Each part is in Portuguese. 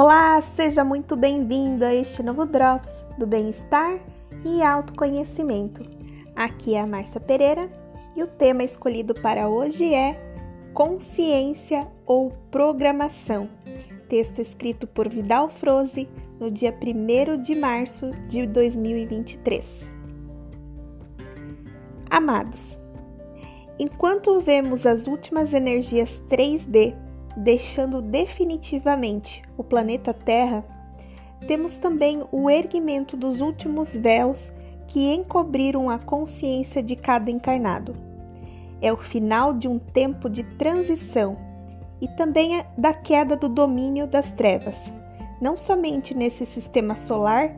Olá, seja muito bem-vindo a este novo Drops do Bem-Estar e Autoconhecimento. Aqui é a Márcia Pereira e o tema escolhido para hoje é Consciência ou Programação, texto escrito por Vidal Froze no dia 1 de março de 2023. Amados, enquanto vemos as últimas energias 3D deixando definitivamente o planeta Terra, temos também o erguimento dos últimos véus que encobriram a consciência de cada encarnado. É o final de um tempo de transição e também da queda do domínio das trevas, não somente nesse sistema solar,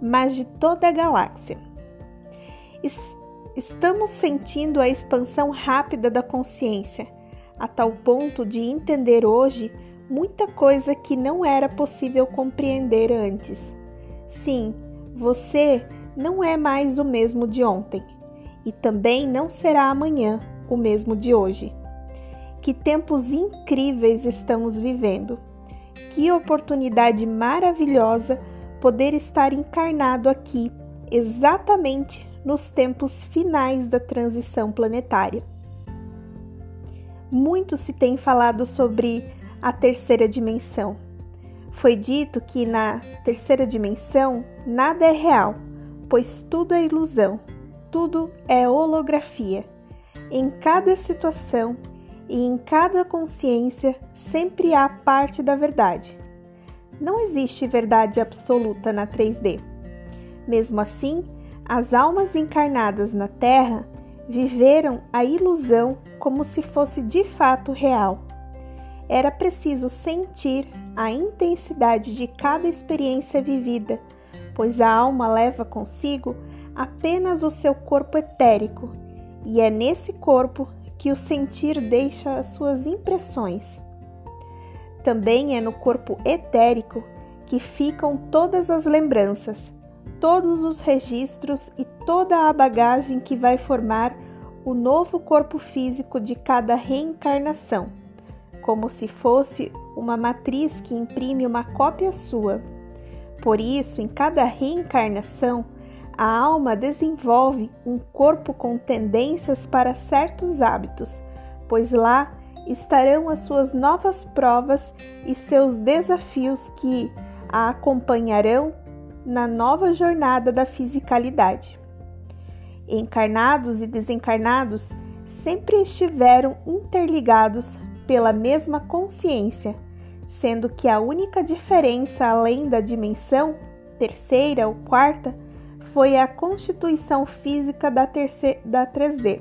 mas de toda a galáxia. Estamos sentindo a expansão rápida da consciência a tal ponto de entender hoje muita coisa que não era possível compreender antes. Sim, você não é mais o mesmo de ontem e também não será amanhã o mesmo de hoje. Que tempos incríveis estamos vivendo! Que oportunidade maravilhosa poder estar encarnado aqui, exatamente nos tempos finais da transição planetária muito se tem falado sobre a terceira dimensão. Foi dito que na terceira dimensão nada é real, pois tudo é ilusão, tudo é holografia. Em cada situação e em cada consciência sempre há parte da verdade. Não existe verdade absoluta na 3D. Mesmo assim, as almas encarnadas na Terra viveram a ilusão como se fosse de fato real. Era preciso sentir a intensidade de cada experiência vivida, pois a alma leva consigo apenas o seu corpo etérico, e é nesse corpo que o sentir deixa as suas impressões. Também é no corpo etérico que ficam todas as lembranças, todos os registros e toda a bagagem que vai formar o novo corpo físico de cada reencarnação, como se fosse uma matriz que imprime uma cópia sua. Por isso, em cada reencarnação, a alma desenvolve um corpo com tendências para certos hábitos, pois lá estarão as suas novas provas e seus desafios que a acompanharão na nova jornada da fisicalidade. Encarnados e desencarnados sempre estiveram interligados pela mesma consciência, sendo que a única diferença além da dimensão terceira ou quarta foi a constituição física da, da 3D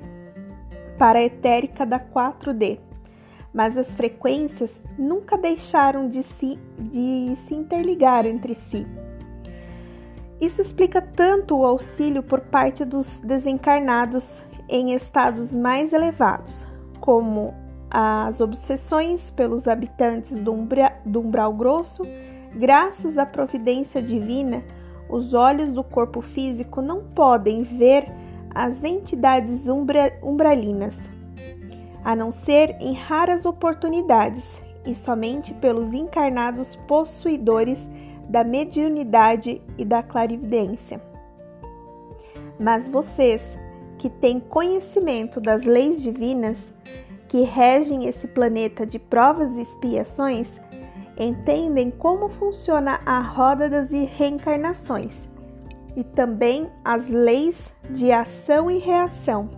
para a etérica da 4D. Mas as frequências nunca deixaram de se, de se interligar entre si. Isso explica tanto o auxílio por parte dos desencarnados em estados mais elevados, como as obsessões pelos habitantes do, umbra, do umbral grosso, graças à providência divina, os olhos do corpo físico não podem ver as entidades umbra, umbralinas, a não ser em raras oportunidades e somente pelos encarnados possuidores da mediunidade e da clarividência. Mas vocês, que têm conhecimento das leis divinas que regem esse planeta de provas e expiações, entendem como funciona a roda das reencarnações e também as leis de ação e reação.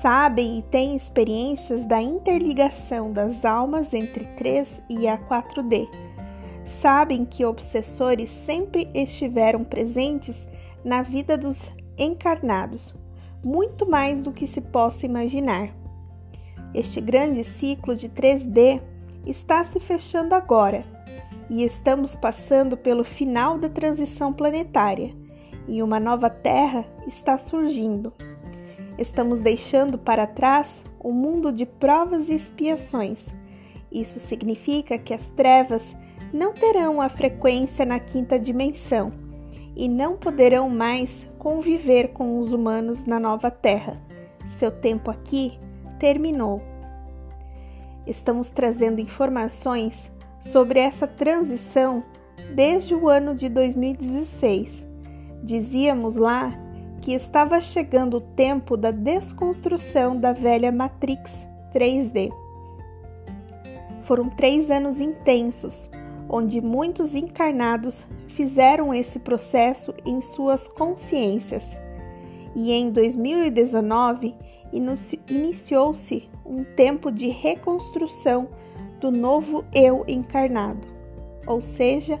Sabem e têm experiências da interligação das almas entre 3 e a 4D sabem que obsessores sempre estiveram presentes na vida dos encarnados, muito mais do que se possa imaginar. Este grande ciclo de 3D está se fechando agora e estamos passando pelo final da transição planetária e uma nova Terra está surgindo. Estamos deixando para trás o mundo de provas e expiações. Isso significa que as trevas não terão a frequência na quinta dimensão e não poderão mais conviver com os humanos na nova Terra. Seu tempo aqui terminou. Estamos trazendo informações sobre essa transição desde o ano de 2016. Dizíamos lá que estava chegando o tempo da desconstrução da velha Matrix 3D. Foram três anos intensos, onde muitos encarnados fizeram esse processo em suas consciências. E em 2019 iniciou-se um tempo de reconstrução do novo eu encarnado, ou seja,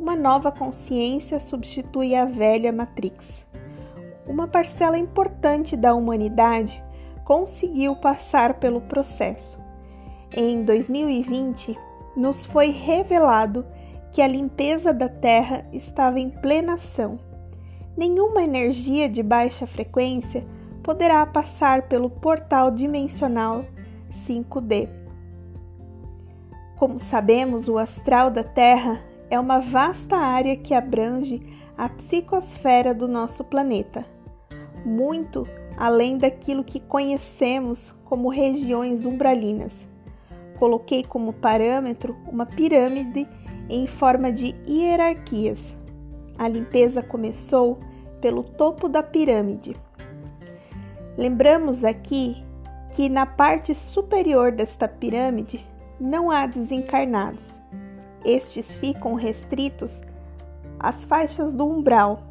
uma nova consciência substitui a velha Matrix uma parcela importante da humanidade conseguiu passar pelo processo. Em 2020, nos foi revelado que a limpeza da Terra estava em plena ação. Nenhuma energia de baixa frequência poderá passar pelo portal dimensional 5D. Como sabemos, o astral da Terra é uma vasta área que abrange a psicosfera do nosso planeta muito além daquilo que conhecemos como regiões umbralinas. Coloquei como parâmetro uma pirâmide em forma de hierarquias. A limpeza começou pelo topo da pirâmide. Lembramos aqui que na parte superior desta pirâmide não há desencarnados. Estes ficam restritos às faixas do umbral,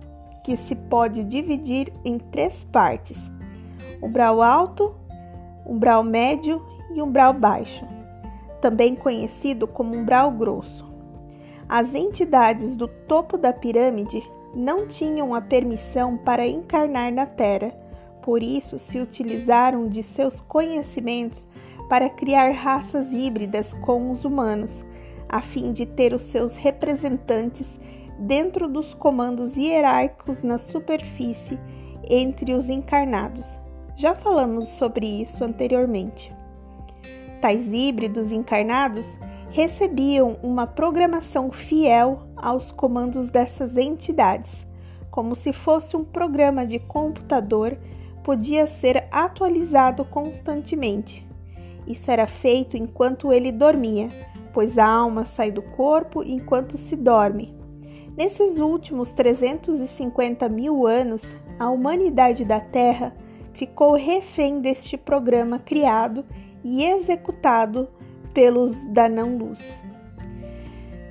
que se pode dividir em três partes: umbral alto, umbral médio e umbral baixo, também conhecido como umbral grosso. As entidades do topo da pirâmide não tinham a permissão para encarnar na Terra, por isso se utilizaram de seus conhecimentos para criar raças híbridas com os humanos, a fim de ter os seus representantes dentro dos comandos hierárquicos na superfície entre os encarnados. Já falamos sobre isso anteriormente. Tais híbridos encarnados recebiam uma programação fiel aos comandos dessas entidades, como se fosse um programa de computador, podia ser atualizado constantemente. Isso era feito enquanto ele dormia, pois a alma sai do corpo enquanto se dorme, Nesses últimos 350 mil anos, a humanidade da Terra ficou refém deste programa criado e executado pelos da não-luz.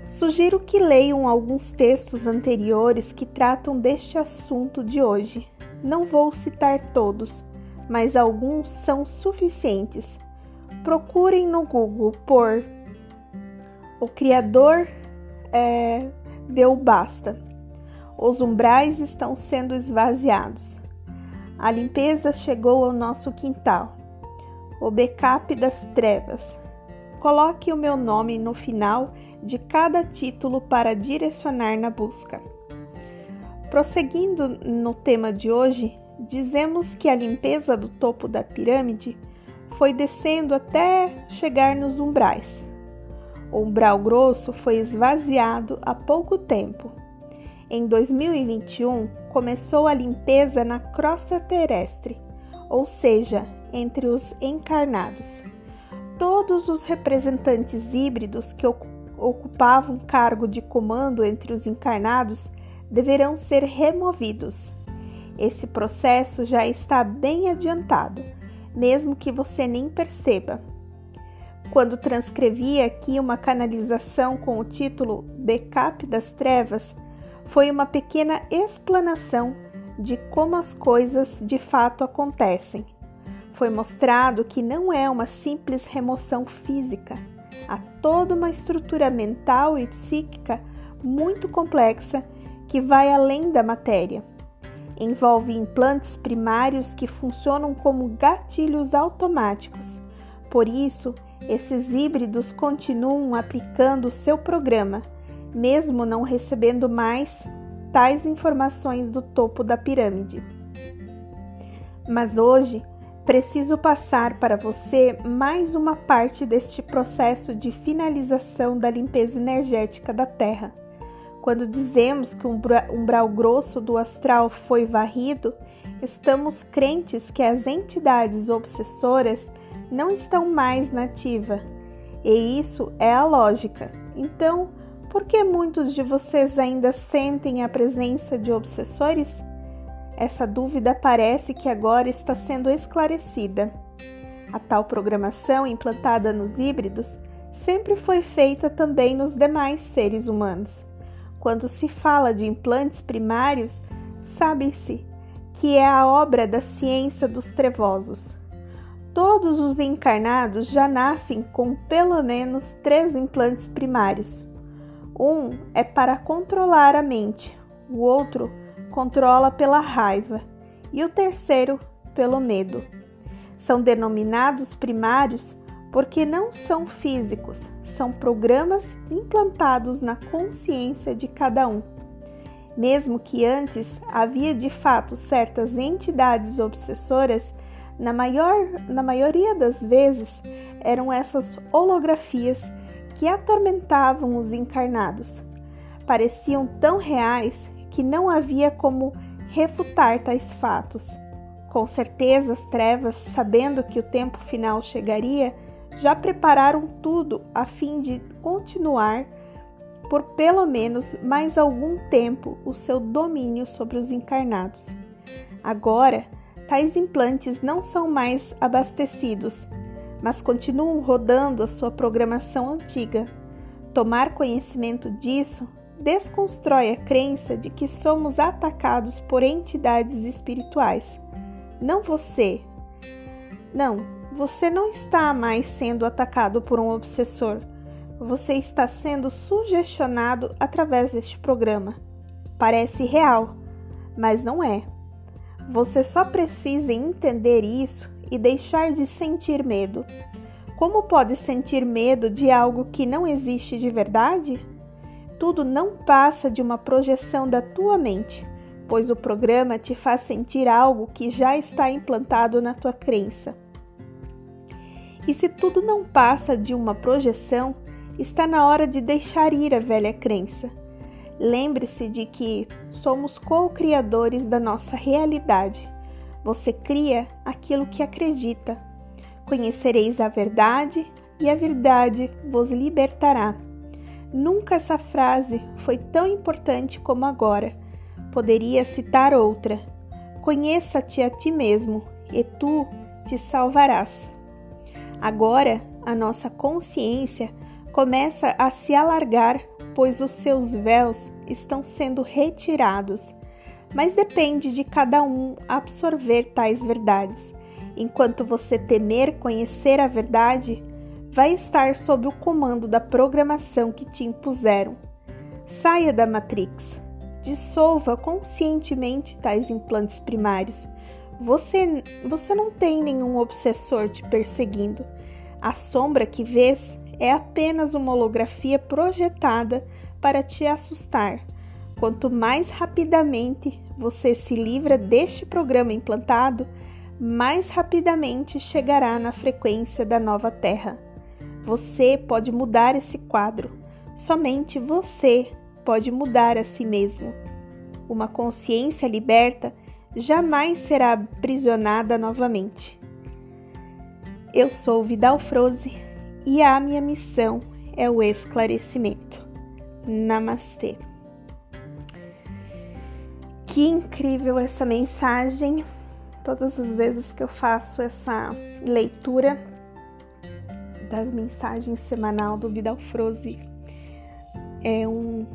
Sugiro que leiam alguns textos anteriores que tratam deste assunto de hoje. Não vou citar todos, mas alguns são suficientes. Procurem no Google por O Criador é, deu basta. Os umbrais estão sendo esvaziados. A limpeza chegou ao nosso quintal. O backup das trevas. Coloque o meu nome no final de cada título para direcionar na busca. Prosseguindo no tema de hoje, dizemos que a limpeza do topo da pirâmide foi descendo até chegar nos umbrais. O umbral grosso foi esvaziado há pouco tempo. Em 2021, começou a limpeza na crosta terrestre, ou seja, entre os encarnados. Todos os representantes híbridos que ocupavam cargo de comando entre os encarnados deverão ser removidos. Esse processo já está bem adiantado, mesmo que você nem perceba. Quando transcrevi aqui uma canalização com o título Backup das Trevas, foi uma pequena explanação de como as coisas de fato acontecem. Foi mostrado que não é uma simples remoção física, há toda uma estrutura mental e psíquica muito complexa que vai além da matéria. Envolve implantes primários que funcionam como gatilhos automáticos. Por isso, esses híbridos continuam aplicando o seu programa, mesmo não recebendo mais tais informações do topo da pirâmide. Mas hoje preciso passar para você mais uma parte deste processo de finalização da limpeza energética da Terra. Quando dizemos que o umbral grosso do astral foi varrido, estamos crentes que as entidades obsessoras não estão mais na ativa. E isso é a lógica. Então, por que muitos de vocês ainda sentem a presença de obsessores? Essa dúvida parece que agora está sendo esclarecida. A tal programação implantada nos híbridos sempre foi feita também nos demais seres humanos. Quando se fala de implantes primários, sabe-se que é a obra da ciência dos trevosos. Todos os encarnados já nascem com pelo menos três implantes primários. Um é para controlar a mente, o outro controla pela raiva e o terceiro pelo medo. São denominados primários porque não são físicos, são programas implantados na consciência de cada um. Mesmo que antes havia de fato certas entidades obsessoras, na, maior, na maioria das vezes eram essas holografias que atormentavam os encarnados. Pareciam tão reais que não havia como refutar tais fatos. Com certeza, as trevas, sabendo que o tempo final chegaria, já prepararam tudo a fim de continuar por pelo menos mais algum tempo o seu domínio sobre os encarnados. Agora, tais implantes não são mais abastecidos, mas continuam rodando a sua programação antiga. Tomar conhecimento disso desconstrói a crença de que somos atacados por entidades espirituais. Não você. Não, você não está mais sendo atacado por um obsessor. Você está sendo sugestionado através deste programa. Parece real, mas não é. Você só precisa entender isso e deixar de sentir medo. Como pode sentir medo de algo que não existe de verdade? Tudo não passa de uma projeção da tua mente, pois o programa te faz sentir algo que já está implantado na tua crença. E se tudo não passa de uma projeção, está na hora de deixar ir a velha crença. Lembre-se de que somos co-criadores da nossa realidade. Você cria aquilo que acredita. Conhecereis a verdade e a verdade vos libertará. Nunca essa frase foi tão importante como agora. Poderia citar outra: Conheça-te a ti mesmo e tu te salvarás. Agora, a nossa consciência começa a se alargar, pois os seus véus estão sendo retirados mas depende de cada um absorver tais verdades. Enquanto você temer conhecer a verdade, vai estar sob o comando da programação que te impuseram. Saia da Matrix. Dissolva conscientemente tais implantes primários. Você, você não tem nenhum obsessor te perseguindo. A sombra que vês é apenas uma holografia projetada para te assustar Quanto mais rapidamente você se livra deste programa implantado, mais rapidamente chegará na frequência da nova Terra. Você pode mudar esse quadro. Somente você pode mudar a si mesmo. Uma consciência liberta jamais será aprisionada novamente. Eu sou Vidal Froze e a minha missão é o esclarecimento. Namastê. Que incrível essa mensagem. Todas as vezes que eu faço essa leitura da mensagem semanal do Vidal Froze, é um,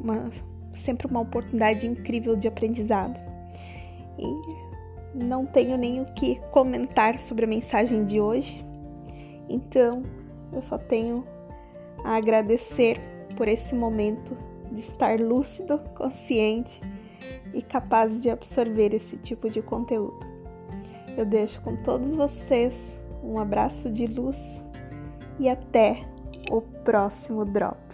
uma, sempre uma oportunidade incrível de aprendizado. E não tenho nem o que comentar sobre a mensagem de hoje, então eu só tenho a agradecer por esse momento de estar lúcido, consciente e capazes de absorver esse tipo de conteúdo. Eu deixo com todos vocês um abraço de luz e até o próximo Drops.